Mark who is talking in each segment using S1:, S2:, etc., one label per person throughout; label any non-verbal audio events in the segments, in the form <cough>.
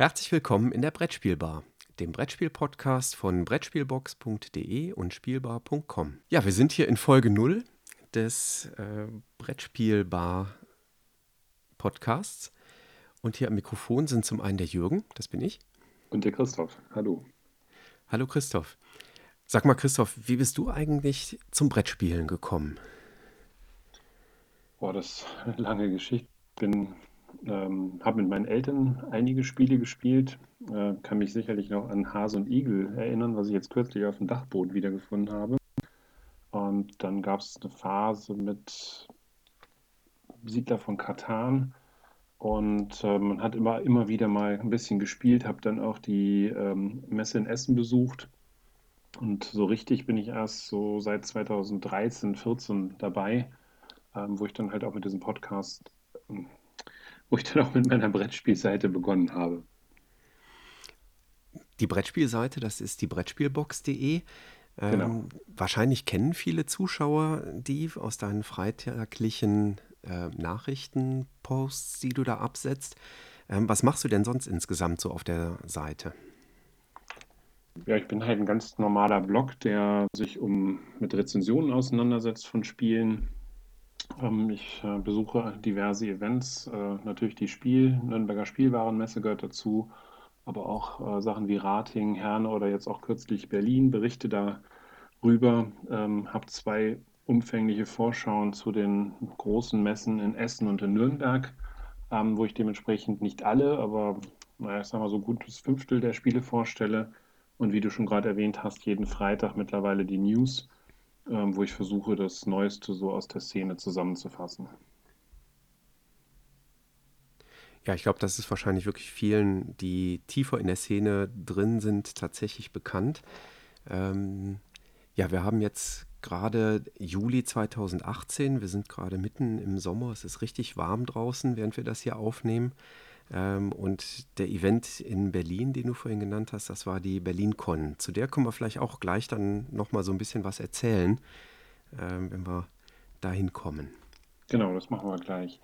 S1: Herzlich willkommen in der Brettspielbar, dem Brettspiel-Podcast von Brettspielbox.de und Spielbar.com. Ja, wir sind hier in Folge 0 des äh, Brettspielbar-Podcasts. Und hier am Mikrofon sind zum einen der Jürgen, das bin ich.
S2: Und der Christoph. Hallo.
S1: Hallo Christoph. Sag mal, Christoph, wie bist du eigentlich zum Brettspielen gekommen?
S2: Boah, das ist eine lange Geschichte. Ich bin ähm, habe mit meinen Eltern einige Spiele gespielt, äh, kann mich sicherlich noch an Hase und Igel erinnern, was ich jetzt kürzlich auf dem Dachboden wiedergefunden habe. Und dann gab es eine Phase mit Siedler von Katan und äh, man hat immer, immer wieder mal ein bisschen gespielt, habe dann auch die ähm, Messe in Essen besucht. Und so richtig bin ich erst so seit 2013, 14 dabei, ähm, wo ich dann halt auch mit diesem Podcast ähm, wo ich dann auch mit meiner Brettspielseite begonnen habe.
S1: Die Brettspielseite, das ist die Brettspielbox.de. Ähm, genau. Wahrscheinlich kennen viele Zuschauer die aus deinen freitaglichen äh, Nachrichtenposts, die du da absetzt. Ähm, was machst du denn sonst insgesamt so auf der Seite?
S2: Ja, ich bin halt ein ganz normaler Blog, der sich um mit Rezensionen auseinandersetzt von Spielen, ähm, ich äh, besuche diverse Events, äh, natürlich die Spiel, Nürnberger Spielwarenmesse gehört dazu, aber auch äh, Sachen wie Rating, Herne oder jetzt auch kürzlich Berlin, berichte darüber, ähm, habe zwei umfängliche Vorschauen zu den großen Messen in Essen und in Nürnberg, ähm, wo ich dementsprechend nicht alle, aber naja, ich sag mal so gut das Fünftel der Spiele vorstelle. Und wie du schon gerade erwähnt hast, jeden Freitag mittlerweile die News ähm, wo ich versuche, das Neueste so aus der Szene zusammenzufassen.
S1: Ja, ich glaube, das ist wahrscheinlich wirklich vielen, die tiefer in der Szene drin sind, tatsächlich bekannt. Ähm, ja, wir haben jetzt gerade Juli 2018. Wir sind gerade mitten im Sommer. Es ist richtig warm draußen, während wir das hier aufnehmen. Ähm, und der Event in Berlin, den du vorhin genannt hast, das war die BerlinCon. Zu der können wir vielleicht auch gleich dann nochmal so ein bisschen was erzählen, ähm, wenn wir dahin kommen.
S2: Genau, das machen wir gleich.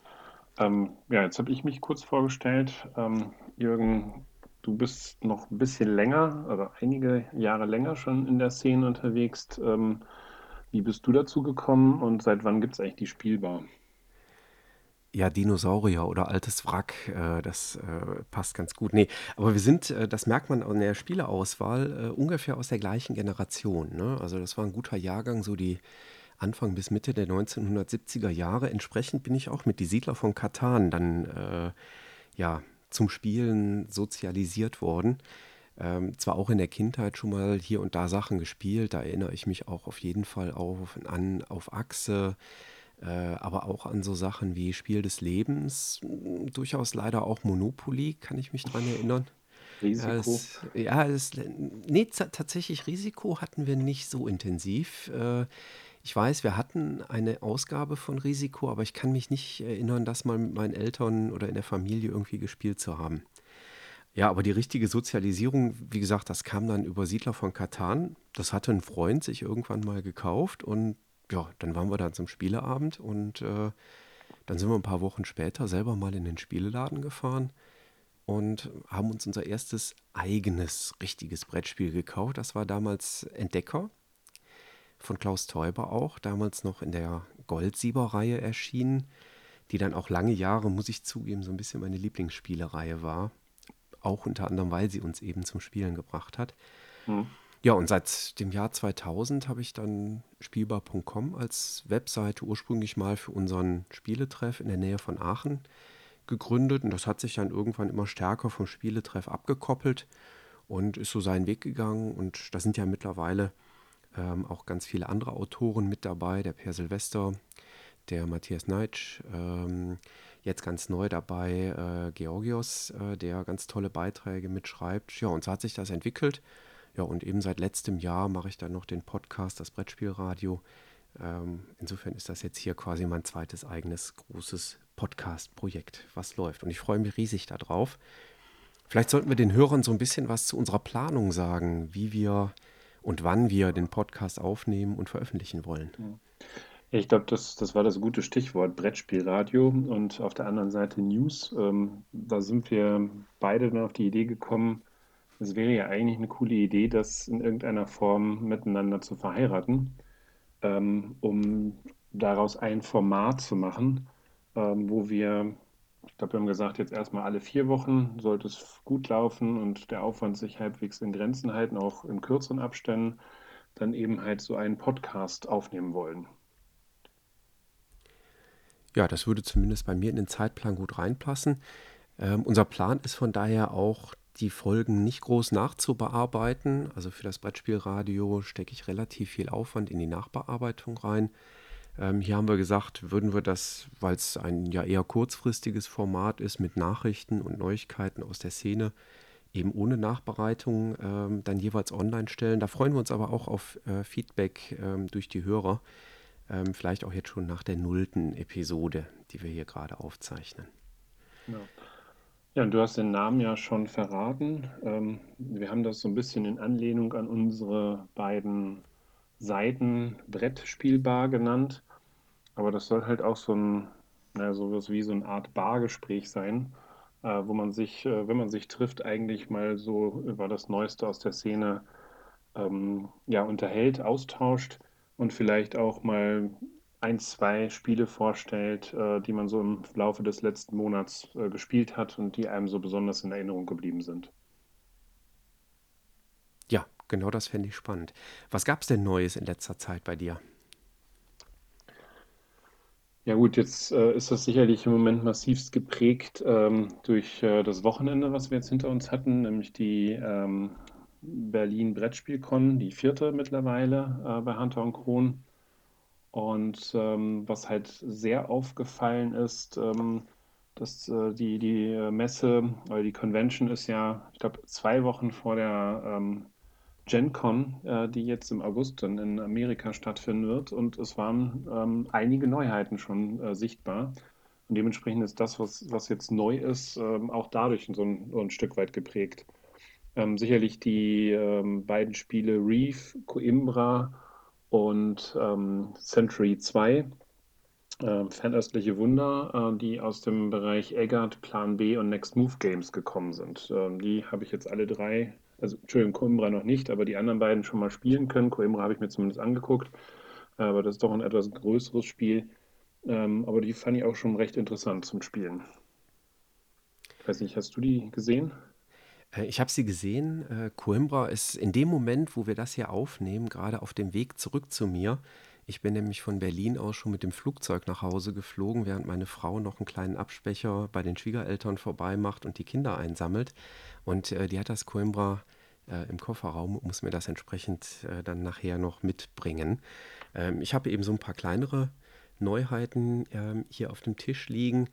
S2: Ähm, ja, jetzt habe ich mich kurz vorgestellt. Ähm, Jürgen, du bist noch ein bisschen länger, also einige Jahre länger schon in der Szene unterwegs. Ähm, wie bist du dazu gekommen und seit wann gibt es eigentlich die Spielbar?
S1: Ja, Dinosaurier oder altes Wrack, äh, das äh, passt ganz gut. Nee, aber wir sind, äh, das merkt man an der Spieleauswahl, äh, ungefähr aus der gleichen Generation. Ne? Also das war ein guter Jahrgang, so die Anfang bis Mitte der 1970er Jahre. Entsprechend bin ich auch mit Die Siedler von Katan dann äh, ja, zum Spielen sozialisiert worden. Ähm, zwar auch in der Kindheit schon mal hier und da Sachen gespielt, da erinnere ich mich auch auf jeden Fall auf, an, auf Achse, äh, aber auch an so Sachen wie Spiel des Lebens, durchaus leider auch Monopoly, kann ich mich dran erinnern.
S2: Risiko. Ja,
S1: es, ja, es, nee, tatsächlich Risiko hatten wir nicht so intensiv. Äh, ich weiß, wir hatten eine Ausgabe von Risiko, aber ich kann mich nicht erinnern, das mal mit meinen Eltern oder in der Familie irgendwie gespielt zu haben. Ja, aber die richtige Sozialisierung, wie gesagt, das kam dann über Siedler von Katan. Das hatte ein Freund sich irgendwann mal gekauft und ja, dann waren wir da zum Spieleabend und äh, dann sind wir ein paar Wochen später selber mal in den Spieleladen gefahren und haben uns unser erstes eigenes richtiges Brettspiel gekauft. Das war damals Entdecker von Klaus Teuber auch, damals noch in der Goldsieber-Reihe erschienen, die dann auch lange Jahre, muss ich zugeben, so ein bisschen meine Lieblingsspielereihe war. Auch unter anderem, weil sie uns eben zum Spielen gebracht hat. Mhm. Ja, und seit dem Jahr 2000 habe ich dann spielbar.com als Webseite ursprünglich mal für unseren Spieletreff in der Nähe von Aachen gegründet. Und das hat sich dann irgendwann immer stärker vom Spieletreff abgekoppelt und ist so seinen Weg gegangen. Und da sind ja mittlerweile ähm, auch ganz viele andere Autoren mit dabei. Der Per Silvester, der Matthias Neitsch, ähm, jetzt ganz neu dabei äh, Georgios, äh, der ganz tolle Beiträge mitschreibt. Ja, und so hat sich das entwickelt. Ja, und eben seit letztem Jahr mache ich dann noch den Podcast, das Brettspielradio. Ähm, insofern ist das jetzt hier quasi mein zweites eigenes großes Podcast-Projekt, was läuft. Und ich freue mich riesig darauf. Vielleicht sollten wir den Hörern so ein bisschen was zu unserer Planung sagen, wie wir und wann wir den Podcast aufnehmen und veröffentlichen wollen.
S2: Ich glaube, das, das war das gute Stichwort, Brettspielradio und auf der anderen Seite News. Ähm, da sind wir beide dann auf die Idee gekommen, es wäre ja eigentlich eine coole Idee, das in irgendeiner Form miteinander zu verheiraten, ähm, um daraus ein Format zu machen, ähm, wo wir, ich glaube, wir haben gesagt, jetzt erstmal alle vier Wochen sollte es gut laufen und der Aufwand sich halbwegs in Grenzen halten, auch in kürzeren Abständen, dann eben halt so einen Podcast aufnehmen wollen.
S1: Ja, das würde zumindest bei mir in den Zeitplan gut reinpassen. Ähm, unser Plan ist von daher auch, die Folgen nicht groß nachzubearbeiten. Also für das Brettspielradio stecke ich relativ viel Aufwand in die Nachbearbeitung rein. Ähm, hier haben wir gesagt, würden wir das, weil es ein ja eher kurzfristiges Format ist mit Nachrichten und Neuigkeiten aus der Szene, eben ohne Nachbereitung ähm, dann jeweils online stellen. Da freuen wir uns aber auch auf äh, Feedback ähm, durch die Hörer. Ähm, vielleicht auch jetzt schon nach der nullten Episode, die wir hier gerade aufzeichnen.
S2: Ja. Ja, du hast den Namen ja schon verraten. Ähm, wir haben das so ein bisschen in Anlehnung an unsere beiden Seiten Brettspielbar genannt. Aber das soll halt auch so ein, naja, sowas wie so eine Art Bargespräch sein, äh, wo man sich, äh, wenn man sich trifft, eigentlich mal so über das Neueste aus der Szene ähm, ja, unterhält, austauscht und vielleicht auch mal ein, zwei Spiele vorstellt, äh, die man so im Laufe des letzten Monats äh, gespielt hat und die einem so besonders in Erinnerung geblieben sind.
S1: Ja, genau das fände ich spannend. Was gab es denn Neues in letzter Zeit bei dir?
S2: Ja gut, jetzt äh, ist das sicherlich im Moment massivst geprägt ähm, durch äh, das Wochenende, was wir jetzt hinter uns hatten, nämlich die ähm, Berlin Brettspielcon, die vierte mittlerweile äh, bei Hunter und Kron. Und ähm, was halt sehr aufgefallen ist, ähm, dass äh, die, die Messe oder die Convention ist ja, ich glaube, zwei Wochen vor der ähm, Gen Con, äh, die jetzt im August dann in Amerika stattfinden wird. Und es waren ähm, einige Neuheiten schon äh, sichtbar. Und dementsprechend ist das, was, was jetzt neu ist, ähm, auch dadurch so ein, so ein Stück weit geprägt. Ähm, sicherlich die beiden Spiele Reef, Coimbra und ähm, Century 2, äh, Fernöstliche Wunder, äh, die aus dem Bereich Eggert, Plan B und Next Move Games gekommen sind. Ähm, die habe ich jetzt alle drei, also Entschuldigung, Coimbra noch nicht, aber die anderen beiden schon mal spielen können. Coimbra habe ich mir zumindest angeguckt, aber das ist doch ein etwas größeres Spiel. Ähm, aber die fand ich auch schon recht interessant zum Spielen. Ich weiß nicht, hast du die gesehen?
S1: Äh, ich habe sie gesehen. Äh, Coimbra ist in dem Moment, wo wir das hier aufnehmen, gerade auf dem Weg zurück zu mir. Ich bin nämlich von Berlin aus schon mit dem Flugzeug nach Hause geflogen, während meine Frau noch einen kleinen Abspecher bei den Schwiegereltern vorbeimacht und die Kinder einsammelt. Und äh, die hat das Coimbra äh, im Kofferraum, muss mir das entsprechend dann nachher noch mitbringen. Ähm, ich habe eben so ein paar kleinere Neuheiten ähm, hier auf dem Tisch liegen,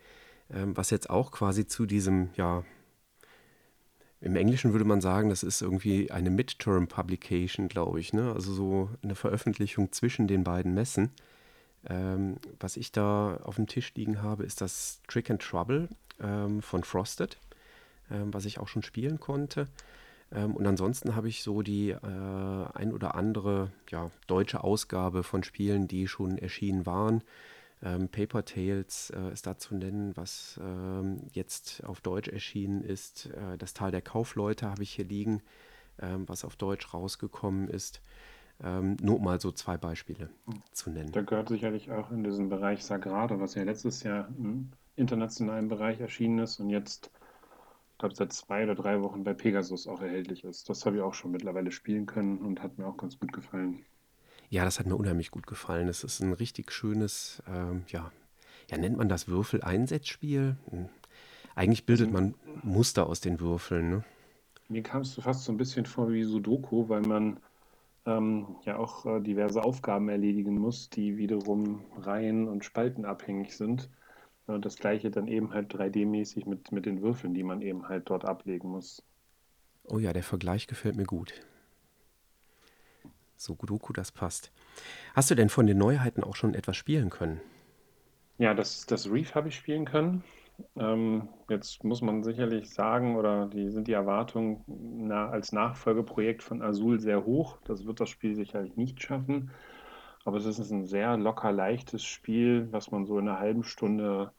S1: ähm, was jetzt auch quasi zu diesem, ja, im Englischen würde man sagen, das ist irgendwie eine Midterm Publication, glaube ich. Ne? Also so eine Veröffentlichung zwischen den beiden Messen. Ähm, was ich da auf dem Tisch liegen habe, ist das Trick and Trouble ähm, von Frosted, ähm, was ich auch schon spielen konnte. Ähm, und ansonsten habe ich so die äh, ein oder andere ja, deutsche Ausgabe von Spielen, die schon erschienen waren. Ähm, Paper Tales äh, ist da zu nennen, was ähm, jetzt auf Deutsch erschienen ist. Äh, das Tal der Kaufleute habe ich hier liegen, ähm, was auf Deutsch rausgekommen ist. Ähm, nur mal so zwei Beispiele zu nennen.
S2: Da gehört sicherlich auch in diesen Bereich Sagrado, was ja letztes Jahr im internationalen Bereich erschienen ist und jetzt, ich glaube, seit zwei oder drei Wochen bei Pegasus auch erhältlich ist. Das habe ich auch schon mittlerweile spielen können und hat mir auch ganz gut gefallen.
S1: Ja, das hat mir unheimlich gut gefallen. Es ist ein richtig schönes, ähm, ja, ja, nennt man das Würfel-Einsetzspiel? Hm. Eigentlich bildet also, man Muster aus den Würfeln. Ne?
S2: Mir kam es fast so ein bisschen vor wie Sudoku, weil man ähm, ja auch äh, diverse Aufgaben erledigen muss, die wiederum Reihen und Spalten abhängig sind. Und das gleiche dann eben halt 3D-mäßig mit, mit den Würfeln, die man eben halt dort ablegen muss.
S1: Oh ja, der Vergleich gefällt mir gut. So Sudoku, das passt. Hast du denn von den Neuheiten auch schon etwas spielen können?
S2: Ja, das, das Reef habe ich spielen können. Ähm, jetzt muss man sicherlich sagen, oder die sind die Erwartungen na, als Nachfolgeprojekt von Azul sehr hoch. Das wird das Spiel sicherlich nicht schaffen. Aber es ist ein sehr locker leichtes Spiel, was man so in einer halben Stunde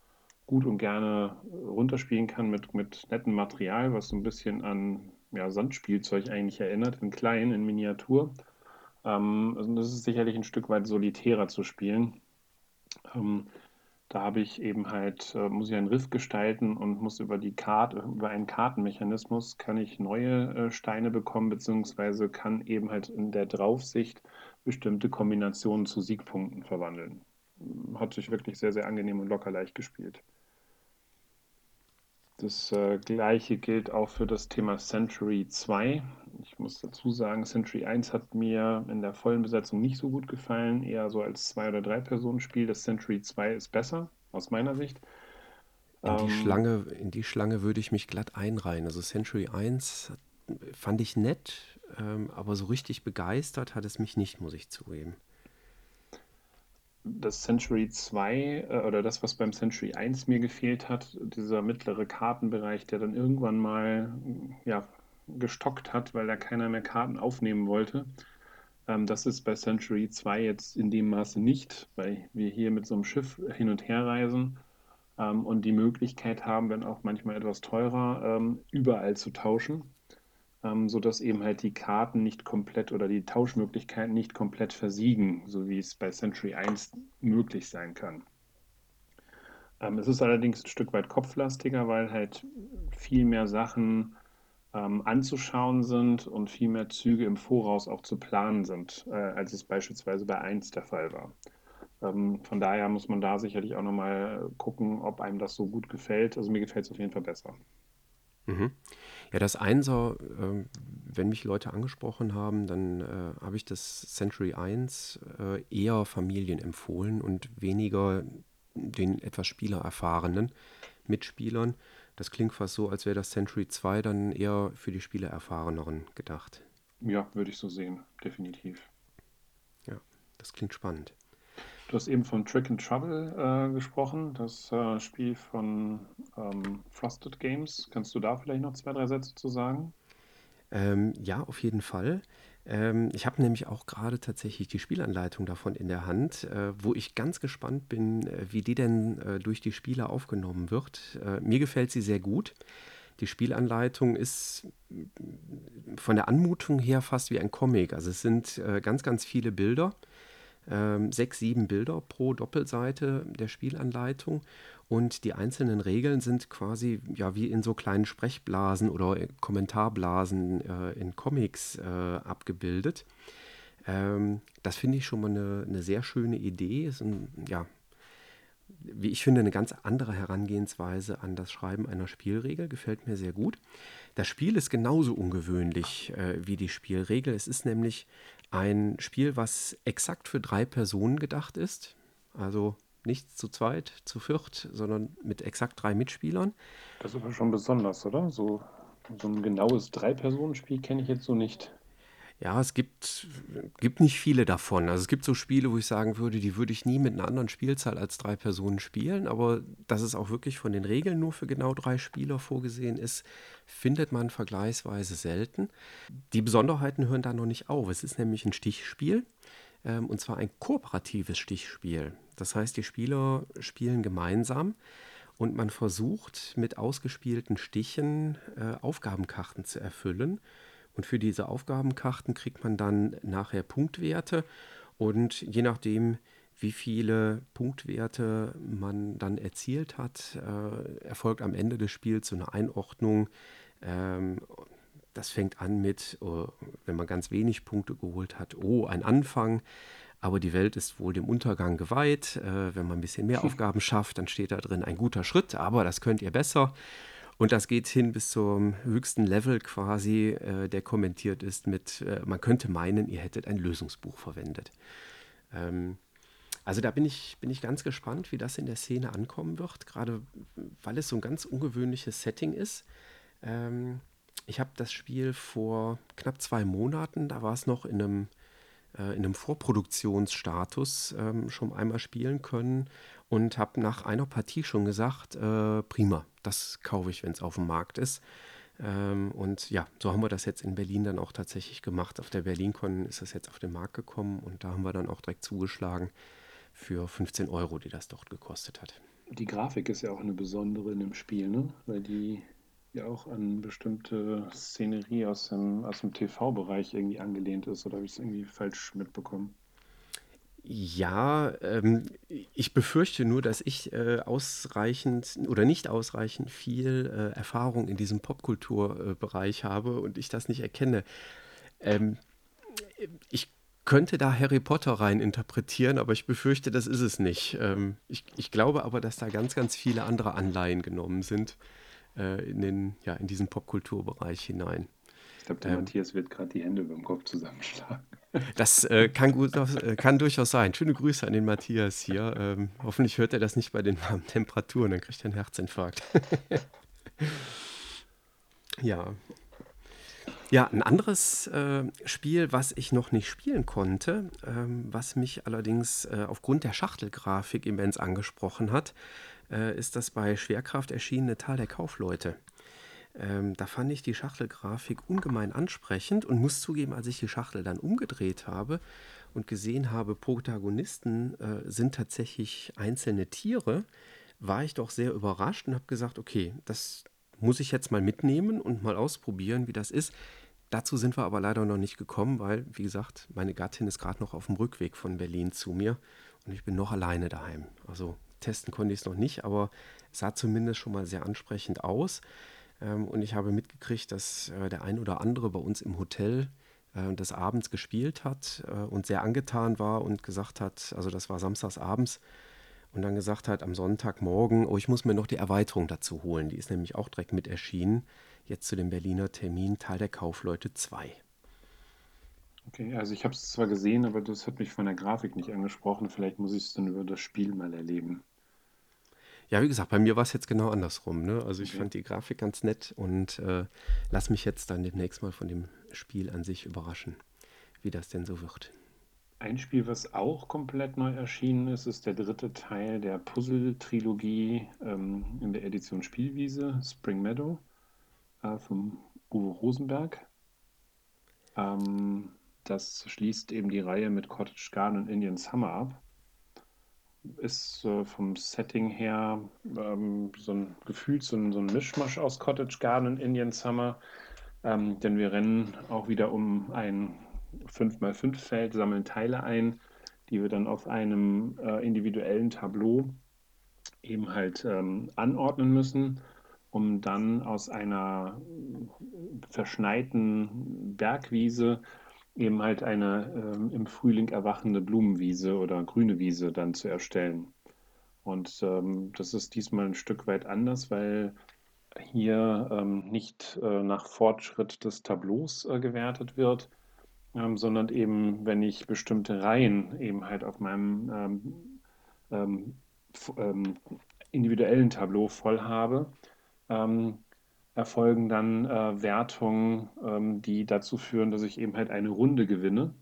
S2: gut und gerne runterspielen kann mit, mit nettem Material, was so ein bisschen an ja, Sandspielzeug eigentlich erinnert, in klein, in Miniatur. Ähm, also das ist sicherlich ein Stück weit solitärer zu spielen. Ähm, da habe ich eben halt, äh, muss ich einen Riff gestalten und muss über die Karte, über einen Kartenmechanismus kann ich neue äh, Steine bekommen, beziehungsweise kann eben halt in der Draufsicht bestimmte Kombinationen zu Siegpunkten verwandeln. Hat sich wirklich sehr, sehr angenehm und locker leicht gespielt. Das äh, gleiche gilt auch für das Thema Century 2. Ich muss dazu sagen, Century 1 hat mir in der vollen Besetzung nicht so gut gefallen, eher so als Zwei- oder Drei-Personen-Spiel. Das Century 2 ist besser, aus meiner Sicht.
S1: In die, ähm, Schlange, in die Schlange würde ich mich glatt einreihen. Also Century 1 fand ich nett, ähm, aber so richtig begeistert hat es mich nicht, muss ich zugeben
S2: das Century 2 äh, oder das, was beim Century 1 mir gefehlt hat, dieser mittlere Kartenbereich, der dann irgendwann mal ja, gestockt hat, weil da keiner mehr Karten aufnehmen wollte. Ähm, das ist bei Century 2 jetzt in dem Maße nicht, weil wir hier mit so einem Schiff hin und her reisen ähm, und die Möglichkeit haben, wenn auch manchmal etwas teurer, ähm, überall zu tauschen ähm, sodass eben halt die Karten nicht komplett oder die Tauschmöglichkeiten nicht komplett versiegen, so wie es bei Century 1 möglich sein kann. Ähm, es ist allerdings ein Stück weit kopflastiger, weil halt viel mehr Sachen ähm, anzuschauen sind und viel mehr Züge im Voraus auch zu planen sind, äh, als es beispielsweise bei 1 der Fall war. Ähm, von daher muss man da sicherlich auch nochmal gucken, ob einem das so gut gefällt. Also mir gefällt es auf jeden Fall besser.
S1: Mhm. Ja, das Einser, äh, wenn mich Leute angesprochen haben, dann äh, habe ich das Century 1 äh, eher Familien empfohlen und weniger den etwas spielererfahrenen Mitspielern. Das klingt fast so, als wäre das Century 2 dann eher für die Spielererfahreneren gedacht.
S2: Ja, würde ich so sehen, definitiv.
S1: Ja, das klingt spannend.
S2: Du hast eben von Trick and Trouble äh, gesprochen, das äh, Spiel von ähm, Frosted Games. Kannst du da vielleicht noch zwei, drei Sätze zu sagen?
S1: Ähm, ja, auf jeden Fall. Ähm, ich habe nämlich auch gerade tatsächlich die Spielanleitung davon in der Hand, äh, wo ich ganz gespannt bin, äh, wie die denn äh, durch die Spieler aufgenommen wird. Äh, mir gefällt sie sehr gut. Die Spielanleitung ist von der Anmutung her fast wie ein Comic. Also es sind ganz, ganz viele Bilder ähm, sechs, sieben Bilder pro Doppelseite der Spielanleitung und die einzelnen Regeln sind quasi ja wie in so kleinen Sprechblasen oder Kommentarblasen äh, in Comics äh, abgebildet. Ähm, das finde ich schon mal eine, eine sehr schöne Idee. Ist ein, ja, wie ich finde, eine ganz andere Herangehensweise an das Schreiben einer Spielregel. Gefällt mir sehr gut. Das Spiel ist genauso ungewöhnlich äh, wie die Spielregel. Es ist nämlich ein Spiel, was exakt für drei Personen gedacht ist. Also nicht zu zweit, zu viert, sondern mit exakt drei Mitspielern.
S2: Das ist aber schon besonders, oder? So, so ein genaues Drei-Personen-Spiel kenne ich jetzt so nicht.
S1: Ja, es gibt, gibt nicht viele davon. Also es gibt so Spiele, wo ich sagen würde, die würde ich nie mit einer anderen Spielzahl als drei Personen spielen, aber dass es auch wirklich von den Regeln nur für genau drei Spieler vorgesehen ist, findet man vergleichsweise selten. Die Besonderheiten hören da noch nicht auf. Es ist nämlich ein Stichspiel ähm, und zwar ein kooperatives Stichspiel. Das heißt, die Spieler spielen gemeinsam und man versucht mit ausgespielten Stichen äh, Aufgabenkarten zu erfüllen. Und für diese Aufgabenkarten kriegt man dann nachher Punktwerte und je nachdem, wie viele Punktwerte man dann erzielt hat, äh, erfolgt am Ende des Spiels so eine Einordnung. Ähm, das fängt an mit, oh, wenn man ganz wenig Punkte geholt hat, oh, ein Anfang. Aber die Welt ist wohl dem Untergang geweiht. Äh, wenn man ein bisschen mehr <laughs> Aufgaben schafft, dann steht da drin ein guter Schritt, aber das könnt ihr besser. Und das geht hin bis zum höchsten Level quasi, äh, der kommentiert ist mit, äh, man könnte meinen, ihr hättet ein Lösungsbuch verwendet. Ähm, also da bin ich, bin ich ganz gespannt, wie das in der Szene ankommen wird, gerade weil es so ein ganz ungewöhnliches Setting ist. Ähm, ich habe das Spiel vor knapp zwei Monaten, da war es noch in einem, äh, in einem Vorproduktionsstatus ähm, schon einmal spielen können und habe nach einer Partie schon gesagt, äh, prima, das kaufe ich, wenn es auf dem Markt ist. Ähm, und ja, so haben wir das jetzt in Berlin dann auch tatsächlich gemacht. Auf der BerlinCon ist das jetzt auf den Markt gekommen und da haben wir dann auch direkt zugeschlagen für 15 Euro, die das dort gekostet hat.
S2: Die Grafik ist ja auch eine besondere in dem Spiel, ne? Weil die ja auch an bestimmte Szenerie aus dem, aus dem TV-Bereich irgendwie angelehnt ist. Oder habe ich es irgendwie falsch mitbekommen?
S1: Ja, ähm, ich befürchte nur, dass ich äh, ausreichend oder nicht ausreichend viel äh, Erfahrung in diesem Popkulturbereich habe und ich das nicht erkenne. Ähm, ich könnte da Harry Potter rein interpretieren, aber ich befürchte, das ist es nicht. Ähm, ich, ich, glaube aber, dass da ganz, ganz viele andere Anleihen genommen sind äh, in, den, ja, in diesen Popkulturbereich hinein.
S2: Ich glaube, der ähm, Matthias wird gerade die Hände über dem Kopf zusammenschlagen. <laughs>
S1: Das äh, kann, gut, äh, kann durchaus sein. Schöne Grüße an den Matthias hier. Ähm, hoffentlich hört er das nicht bei den warmen Temperaturen, dann kriegt er einen Herzinfarkt. <laughs> ja. Ja, ein anderes äh, Spiel, was ich noch nicht spielen konnte, ähm, was mich allerdings äh, aufgrund der Schachtelgrafik immens angesprochen hat, äh, ist das bei Schwerkraft erschienene Tal der Kaufleute. Ähm, da fand ich die Schachtelgrafik ungemein ansprechend und muss zugeben, als ich die Schachtel dann umgedreht habe und gesehen habe, Protagonisten äh, sind tatsächlich einzelne Tiere, war ich doch sehr überrascht und habe gesagt, okay, das muss ich jetzt mal mitnehmen und mal ausprobieren, wie das ist. Dazu sind wir aber leider noch nicht gekommen, weil, wie gesagt, meine Gattin ist gerade noch auf dem Rückweg von Berlin zu mir und ich bin noch alleine daheim. Also testen konnte ich es noch nicht, aber es sah zumindest schon mal sehr ansprechend aus. Ähm, und ich habe mitgekriegt, dass äh, der ein oder andere bei uns im Hotel äh, des Abends gespielt hat äh, und sehr angetan war und gesagt hat, also das war samstags abends, und dann gesagt hat am Sonntagmorgen, oh, ich muss mir noch die Erweiterung dazu holen. Die ist nämlich auch direkt mit erschienen. Jetzt zu dem Berliner Termin Teil der Kaufleute 2.
S2: Okay, also ich habe es zwar gesehen, aber das hat mich von der Grafik nicht angesprochen. Vielleicht muss ich es dann über das Spiel mal erleben.
S1: Ja, wie gesagt, bei mir war es jetzt genau andersrum. Ne? Also ich okay. fand die Grafik ganz nett und äh, lass mich jetzt dann demnächst mal von dem Spiel an sich überraschen, wie das denn so wird.
S2: Ein Spiel, was auch komplett neu erschienen ist, ist der dritte Teil der Puzzle-Trilogie ähm, in der Edition Spielwiese, Spring Meadow, äh, vom Uwe Rosenberg. Ähm, das schließt eben die Reihe mit Cottage Garden und Indian Summer ab ist äh, vom Setting her ähm, so ein gefühlt so ein, so ein Mischmasch aus Cottage Garden und Indian Summer. Ähm, denn wir rennen auch wieder um ein 5x5-Feld, sammeln Teile ein, die wir dann auf einem äh, individuellen Tableau eben halt ähm, anordnen müssen, um dann aus einer verschneiten Bergwiese eben halt eine ähm, im Frühling erwachende Blumenwiese oder grüne Wiese dann zu erstellen. Und ähm, das ist diesmal ein Stück weit anders, weil hier ähm, nicht äh, nach Fortschritt des Tableaus äh, gewertet wird, ähm, sondern eben, wenn ich bestimmte Reihen eben halt auf meinem ähm, ähm, individuellen Tableau voll habe, erfolgen dann äh, Wertungen, ähm, die dazu führen, dass ich eben halt eine Runde gewinne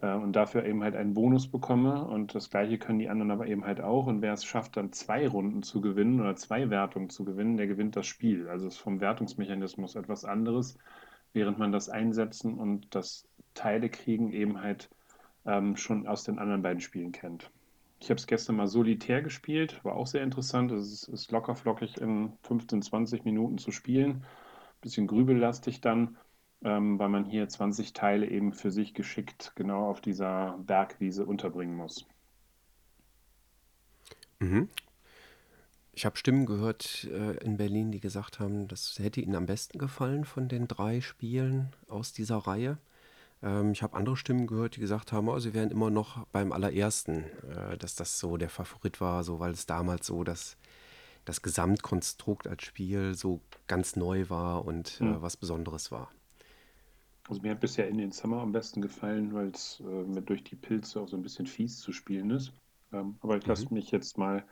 S2: äh, und dafür eben halt einen Bonus bekomme. Und das gleiche können die anderen aber eben halt auch. Und wer es schafft, dann zwei Runden zu gewinnen oder zwei Wertungen zu gewinnen, der gewinnt das Spiel. Also ist vom Wertungsmechanismus etwas anderes, während man das Einsetzen und das Teile kriegen eben halt ähm, schon aus den anderen beiden Spielen kennt. Ich habe es gestern mal solitär gespielt, war auch sehr interessant. Es ist, locker flockig in 15, 20 Minuten zu spielen. Bisschen grübellastig dann, ähm, weil man hier 20 Teile eben für sich geschickt genau auf dieser Bergwiese unterbringen muss.
S1: Mhm. Ich habe Stimmen gehört äh, in Berlin, die gesagt haben, das hätte ihnen am besten gefallen von den drei Spielen aus dieser Reihe. Ähm, ich habe andere Stimmen gehört, die gesagt haben, oh, sie wären immer noch beim allerersten, äh, dass das so der Favorit war, so weil es damals so das, das Gesamtkonstrukt als Spiel so ganz neu war und äh, hm. was Besonderes war.
S2: Also mir hat bisher in den Summer am besten gefallen, weil es äh, durch die Pilze auch so ein bisschen fies zu spielen ist. Ähm, aber ich lasse mhm. mich jetzt mal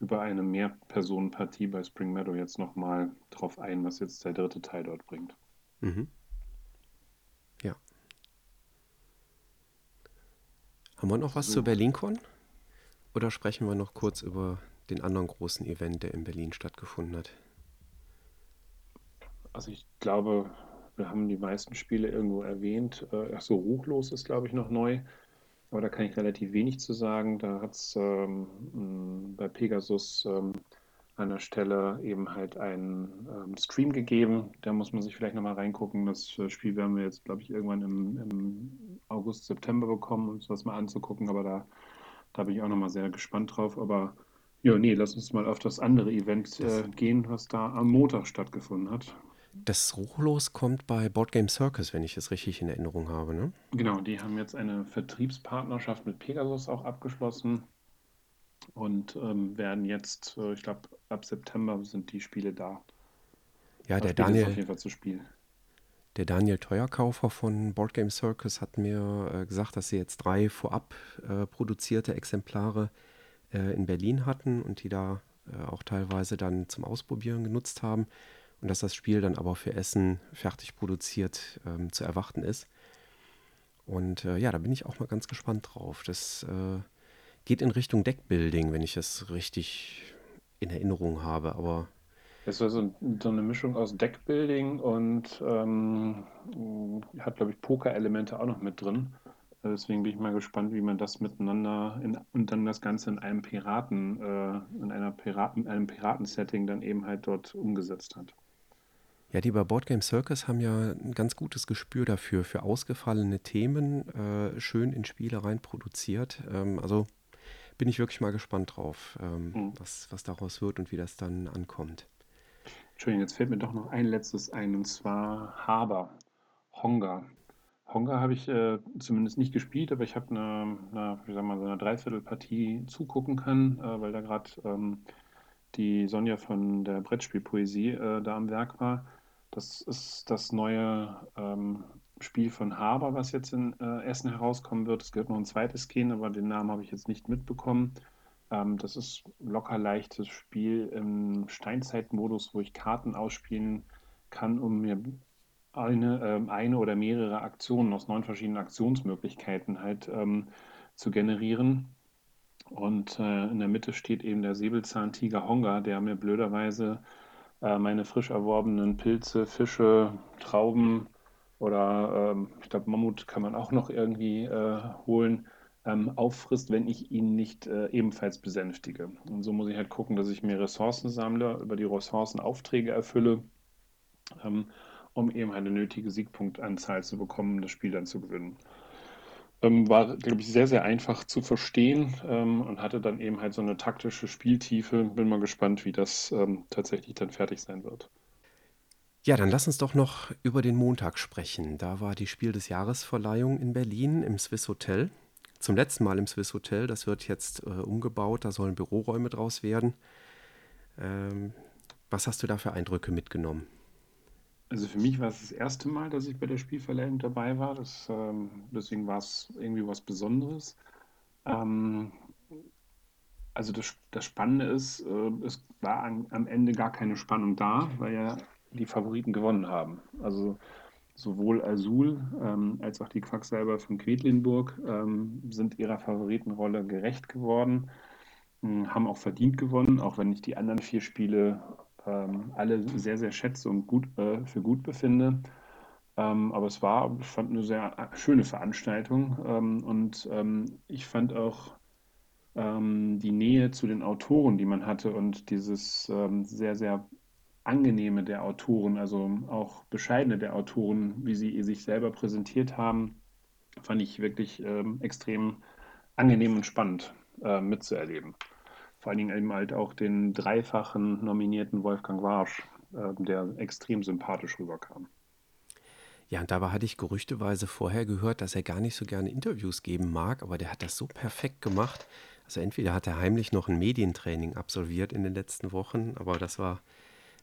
S2: über eine Mehrpersonenpartie bei Spring Meadow jetzt nochmal drauf ein, was jetzt der dritte Teil dort bringt. Mhm.
S1: Haben wir noch was so. zur BerlinCon? Oder sprechen wir noch kurz über den anderen großen Event, der in Berlin stattgefunden hat?
S2: Also ich glaube, wir haben die meisten Spiele irgendwo erwähnt. Äh, ach so, Ruchlos ist, glaube ich, noch neu. Aber da kann ich relativ wenig zu sagen. Da hat es ähm, bei Pegasus ähm, an der Stelle eben halt einen ähm, Stream gegeben. Da muss man sich vielleicht nochmal reingucken. Das äh, Spiel werden wir jetzt, glaube ich, irgendwann im, im, August, September bekommen, um uns das mal anzugucken. Aber da, da bin ich auch nochmal sehr gespannt drauf. Aber ja, nee, lass uns mal auf das andere Event äh, gehen, was da am Montag stattgefunden hat.
S1: Das Ruchlos kommt bei Board Game Circus, wenn ich es richtig in Erinnerung habe, ne?
S2: Genau, die haben jetzt eine Vertriebspartnerschaft mit Pegasus auch abgeschlossen und ähm, werden jetzt, äh, ich glaube, ab September sind die Spiele da.
S1: Ja, der Daniel, auf jeden Fall zu spielen. Der Daniel Teuerkaufer von Board Game Circus hat mir äh, gesagt, dass sie jetzt drei vorab äh, produzierte Exemplare äh, in Berlin hatten und die da äh, auch teilweise dann zum Ausprobieren genutzt haben und dass das Spiel dann aber für Essen fertig produziert ähm, zu erwarten ist. Und äh, ja, da bin ich auch mal ganz gespannt drauf. Das äh, geht in Richtung Deckbuilding, wenn ich es richtig in Erinnerung habe, aber.
S2: Es war so, so eine Mischung aus Deckbuilding und ähm, hat, glaube ich, Poker-Elemente auch noch mit drin. Deswegen bin ich mal gespannt, wie man das miteinander in, und dann das Ganze in einem Piraten, äh, in einer Piraten, einem Piraten-Setting dann eben halt dort umgesetzt hat.
S1: Ja, die bei Boardgame Circus haben ja ein ganz gutes Gespür dafür, für ausgefallene Themen, äh, schön in Spiele rein produziert. Ähm, also bin ich wirklich mal gespannt drauf, ähm, mhm. was, was daraus wird und wie das dann ankommt.
S2: Entschuldigung, jetzt fällt mir doch noch ein letztes ein, und zwar Haber, Honga. Honga habe ich äh, zumindest nicht gespielt, aber ich habe eine, eine, wie sag mal, so eine Dreiviertelpartie zugucken können, äh, weil da gerade ähm, die Sonja von der Brettspielpoesie äh, da am Werk war. Das ist das neue ähm, Spiel von Haber, was jetzt in äh, Essen herauskommen wird. Es gehört noch ein zweites gehen, aber den Namen habe ich jetzt nicht mitbekommen. Ähm, das ist locker leichtes Spiel im Steinzeitmodus, wo ich Karten ausspielen kann, um mir eine, äh, eine oder mehrere Aktionen aus neun verschiedenen Aktionsmöglichkeiten halt ähm, zu generieren. Und äh, in der Mitte steht eben der Säbelzahntiger Honga, der mir blöderweise äh, meine frisch erworbenen Pilze, Fische, Trauben oder ähm, ich glaube Mammut kann man auch noch irgendwie äh, holen, ähm, auffrisst, wenn ich ihn nicht äh, ebenfalls besänftige. Und so muss ich halt gucken, dass ich mir Ressourcen sammle, über die Ressourcen Aufträge erfülle, ähm, um eben eine nötige Siegpunktanzahl zu bekommen, um das Spiel dann zu gewinnen. Ähm, war, glaube ich, sehr, sehr einfach zu verstehen ähm, und hatte dann eben halt so eine taktische Spieltiefe. Bin mal gespannt, wie das ähm, tatsächlich dann fertig sein wird.
S1: Ja, dann lass uns doch noch über den Montag sprechen. Da war die Spiel des Jahresverleihung in Berlin im Swiss Hotel. Zum letzten Mal im Swiss Hotel. Das wird jetzt äh, umgebaut. Da sollen Büroräume draus werden. Ähm, was hast du da für Eindrücke mitgenommen?
S2: Also für mich war es das erste Mal, dass ich bei der Spielverleihung dabei war. Das, ähm, deswegen war es irgendwie was Besonderes. Ähm, also das, das Spannende ist, äh, es war an, am Ende gar keine Spannung da, weil ja die Favoriten gewonnen haben. Also sowohl Azul ähm, als auch die Quacksalber von Quedlinburg ähm, sind ihrer Favoritenrolle gerecht geworden, hm, haben auch verdient gewonnen, auch wenn ich die anderen vier Spiele ähm, alle sehr, sehr schätze und gut, äh, für gut befinde. Ähm, aber es war, ich fand, eine sehr äh, schöne Veranstaltung ähm, und ähm, ich fand auch ähm, die Nähe zu den Autoren, die man hatte und dieses ähm, sehr, sehr angenehme der Autoren, also auch bescheidene der Autoren, wie sie sich selber präsentiert haben, fand ich wirklich extrem angenehm und spannend äh, mitzuerleben vor allen Dingen eben halt auch den dreifachen nominierten Wolfgang Warsch, äh, der extrem sympathisch rüberkam.
S1: Ja, und dabei hatte ich gerüchteweise vorher gehört, dass er gar nicht so gerne Interviews geben mag, aber der hat das so perfekt gemacht. Also entweder hat er heimlich noch ein Medientraining absolviert in den letzten Wochen, aber das war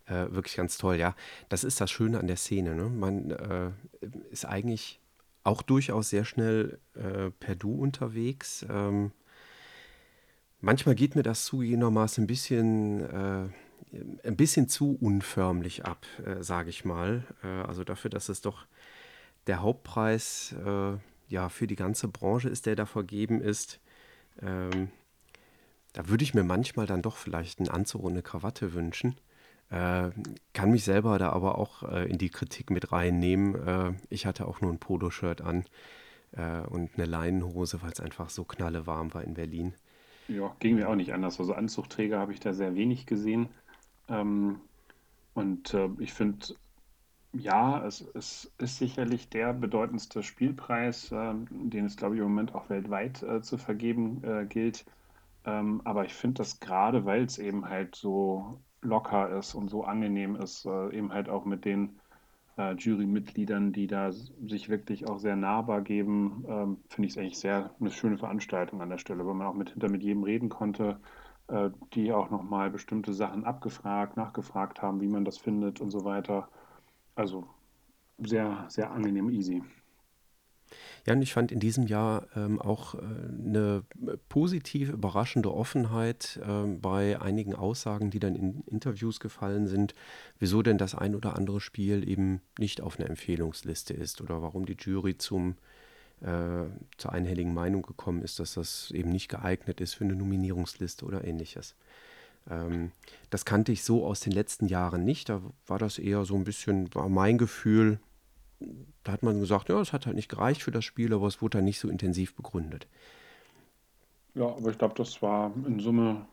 S1: äh, wirklich ganz toll. Ja, das ist das Schöne an der Szene. Ne? Man äh, ist eigentlich auch durchaus sehr schnell äh, per Du unterwegs. Ähm, Manchmal geht mir das zugegebenermaßen ein bisschen, äh, ein bisschen zu unförmlich ab, äh, sage ich mal. Äh, also dafür, dass es doch der Hauptpreis äh, ja, für die ganze Branche ist, der da vergeben ist. Ähm, da würde ich mir manchmal dann doch vielleicht einen Anzug und eine Krawatte wünschen. Äh, kann mich selber da aber auch äh, in die Kritik mit reinnehmen. Äh, ich hatte auch nur ein Poloshirt an äh, und eine Leinenhose, weil es einfach so knalle warm war in Berlin.
S2: Ja, ging mir auch nicht anders. Also Anzugträger habe ich da sehr wenig gesehen. Ähm, und äh, ich finde, ja, es, es ist sicherlich der bedeutendste Spielpreis, äh, den es, glaube ich, im Moment auch weltweit zu vergeben gilt. Ähm, aber ich finde das gerade, weil es eben halt so locker ist und so angenehm ist, äh, eben halt auch mit den äh, Jurymitgliedern, die da sich wirklich auch sehr nahbar geben, ähm, finde ich es eigentlich sehr eine schöne Veranstaltung an der Stelle, weil man auch mit, hinter mit jedem reden konnte, äh, die auch nochmal bestimmte Sachen abgefragt, nachgefragt haben, wie man das findet und so weiter. Also sehr, sehr angenehm, easy.
S1: Ja, und ich fand in diesem Jahr ähm, auch äh, eine positiv überraschende Offenheit äh, bei einigen Aussagen, die dann in Interviews gefallen sind, wieso denn das ein oder andere Spiel eben nicht auf einer Empfehlungsliste ist oder warum die Jury zum, äh, zur einhelligen Meinung gekommen ist, dass das eben nicht geeignet ist für eine Nominierungsliste oder ähnliches. Ähm, das kannte ich so aus den letzten Jahren nicht. Da war das eher so ein bisschen, war mein Gefühl, da hat man gesagt, ja, es hat halt nicht gereicht für das Spiel, aber es wurde dann nicht so intensiv begründet.
S2: Ja, aber ich glaube, das war in Summe,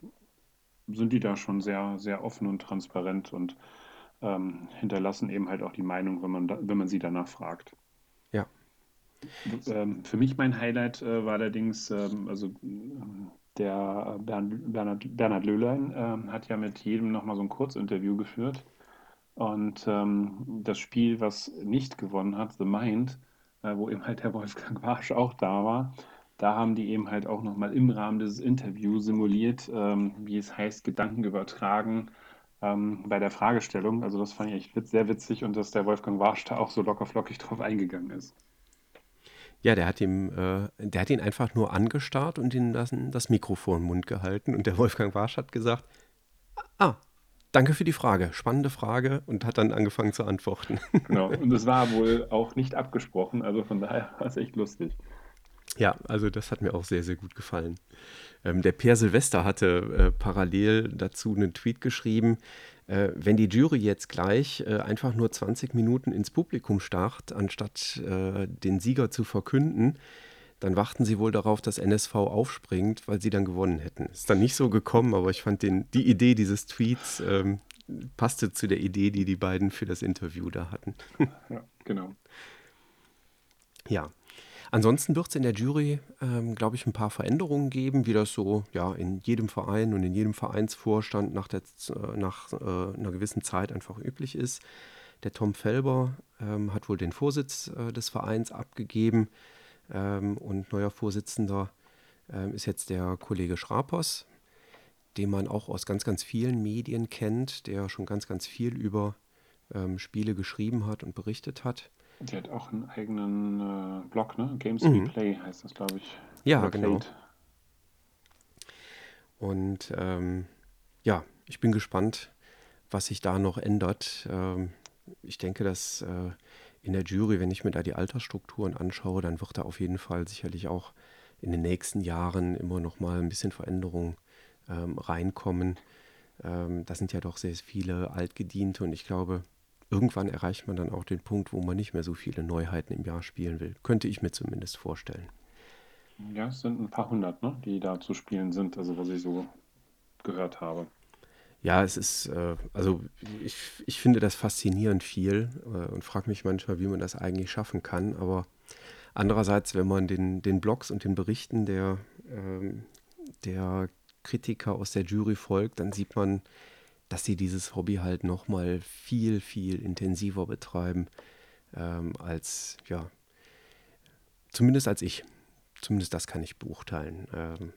S2: sind die da schon sehr, sehr offen und transparent und ähm, hinterlassen eben halt auch die Meinung, wenn man, da, wenn man sie danach fragt.
S1: Ja.
S2: Ähm, für mich mein Highlight äh, war allerdings, ähm, also der Bern, Bernhard, Bernhard Löhlein äh, hat ja mit jedem nochmal so ein Kurzinterview geführt. Und ähm, das Spiel, was nicht gewonnen hat, The Mind, äh, wo eben halt der Wolfgang Warsch auch da war, da haben die eben halt auch nochmal im Rahmen dieses Interviews simuliert, ähm, wie es heißt, Gedanken übertragen ähm, bei der Fragestellung. Also das fand ich echt sehr witzig und dass der Wolfgang Warsch da auch so lockerflockig drauf eingegangen ist.
S1: Ja, der hat, ihm, äh, der hat ihn einfach nur angestarrt und ihm das, das Mikro vor den Mund gehalten. Und der Wolfgang Warsch hat gesagt, ah, Danke für die Frage. Spannende Frage und hat dann angefangen zu antworten. <laughs>
S2: Genau, und es war wohl auch nicht abgesprochen, also von daher <laughs> war es echt lustig.
S1: Ja, also das hat mir auch sehr, sehr gut gefallen. Ähm, der Per Silvester hatte äh, parallel dazu einen Tweet geschrieben, äh, wenn die Jury jetzt gleich äh, einfach nur 20 Minuten ins Publikum starrt, anstatt äh, den Sieger zu verkünden, dann warten sie wohl darauf, dass NSV aufspringt, weil sie dann gewonnen hätten. Ist dann nicht so gekommen, aber ich fand den, die Idee dieses Tweets ähm, passte zu der Idee, die die beiden für das Interview da hatten. <laughs>
S2: ja, genau.
S1: Ja. Ansonsten wird es in der Jury, ähm, glaube ich, ein paar Veränderungen geben, wie das so ja, in jedem Verein und in jedem Vereinsvorstand nach, der, äh, nach äh, einer gewissen Zeit einfach üblich ist. Der Tom Felber ähm, hat wohl den Vorsitz äh, des Vereins abgegeben. Ähm, und neuer Vorsitzender ähm, ist jetzt der Kollege Schrapers, den man auch aus ganz, ganz vielen Medien kennt, der schon ganz, ganz viel über ähm, Spiele geschrieben hat und berichtet hat.
S2: Der hat auch einen eigenen äh, Blog, ne? Games mhm. We Play heißt das, glaube ich.
S1: Ja, Oder genau. Played. Und ähm, ja, ich bin gespannt, was sich da noch ändert. Ähm, ich denke, dass äh, in der Jury, wenn ich mir da die Altersstrukturen anschaue, dann wird da auf jeden Fall sicherlich auch in den nächsten Jahren immer noch mal ein bisschen Veränderung ähm, reinkommen. Ähm, das sind ja doch sehr viele Altgediente und ich glaube, irgendwann erreicht man dann auch den Punkt, wo man nicht mehr so viele Neuheiten im Jahr spielen will. Könnte ich mir zumindest vorstellen.
S2: Ja, es sind ein paar hundert, ne, die da zu spielen sind, also was ich so gehört habe.
S1: Ja, es ist, äh, also ich, ich finde das faszinierend viel äh, und frage mich manchmal, wie man das eigentlich schaffen kann. Aber andererseits, wenn man den, den Blogs und den Berichten der, ähm, der Kritiker aus der Jury folgt, dann sieht man, dass sie dieses Hobby halt nochmal viel, viel intensiver betreiben ähm, als, ja, zumindest als ich. Zumindest das kann ich beurteilen. Ähm,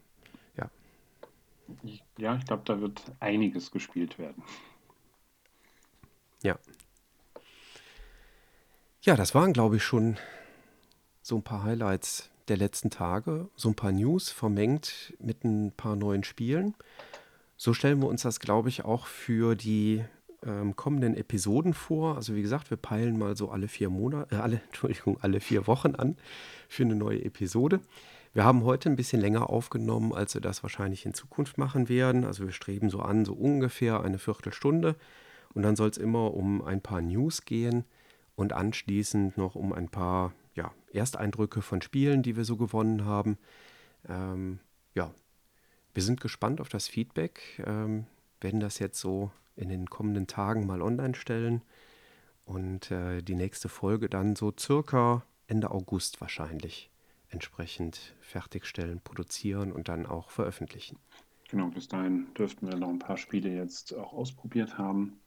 S2: ja, ich glaube, da wird einiges gespielt werden.
S1: Ja. Ja, das waren, glaube ich, schon so ein paar Highlights der letzten Tage, so ein paar News vermengt mit ein paar neuen Spielen. So stellen wir uns das, glaube ich, auch für die ähm, kommenden Episoden vor. Also wie gesagt, wir peilen mal so alle vier Monate, äh, alle, <laughs> Entschuldigung, alle vier Wochen an für eine neue Episode. Wir haben heute ein bisschen länger aufgenommen, als wir das wahrscheinlich in Zukunft machen werden. Also wir streben so an, so ungefähr eine Viertelstunde. Und dann soll es immer um ein paar News gehen und anschließend noch um ein paar ja, Ersteindrücke von Spielen, die wir so gewonnen haben. Ähm, ja, wir sind gespannt auf das Feedback, ähm, werden das jetzt so in den kommenden Tagen mal online stellen und äh, die nächste Folge dann so circa Ende August wahrscheinlich entsprechend fertigstellen, produzieren und dann auch veröffentlichen.
S2: Genau, bis dahin dürften wir noch ein paar Spiele jetzt auch ausprobiert haben.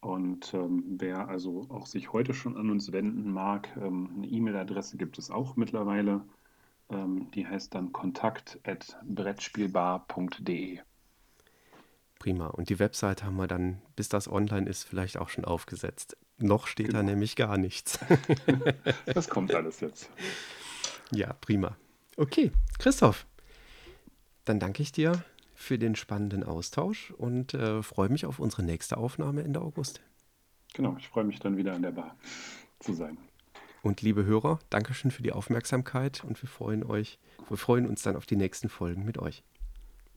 S2: Und ähm, wer also auch sich heute schon an uns wenden mag, ähm, eine E-Mail-Adresse gibt es auch mittlerweile. Ähm, die heißt dann kontakt.brettspielbar.de.
S1: Prima. Und die Website haben wir dann, bis das online ist, vielleicht auch schon aufgesetzt. Noch steht genau. da nämlich gar nichts.
S2: das kommt alles jetzt. <laughs>
S1: Ja, prima. Okay, Christoph, dann danke ich dir für den spannenden Austausch und äh, freue mich auf unsere nächste Aufnahme Ende August.
S2: Genau, ich freue mich dann wieder an der Bar zu sein.
S1: Und liebe Hörer, Dankeschön für die Aufmerksamkeit und wir freuen euch, wir freuen uns dann auf die nächsten Folgen mit euch.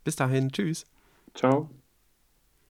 S1: Bis dahin, tschüss.
S2: Ciao.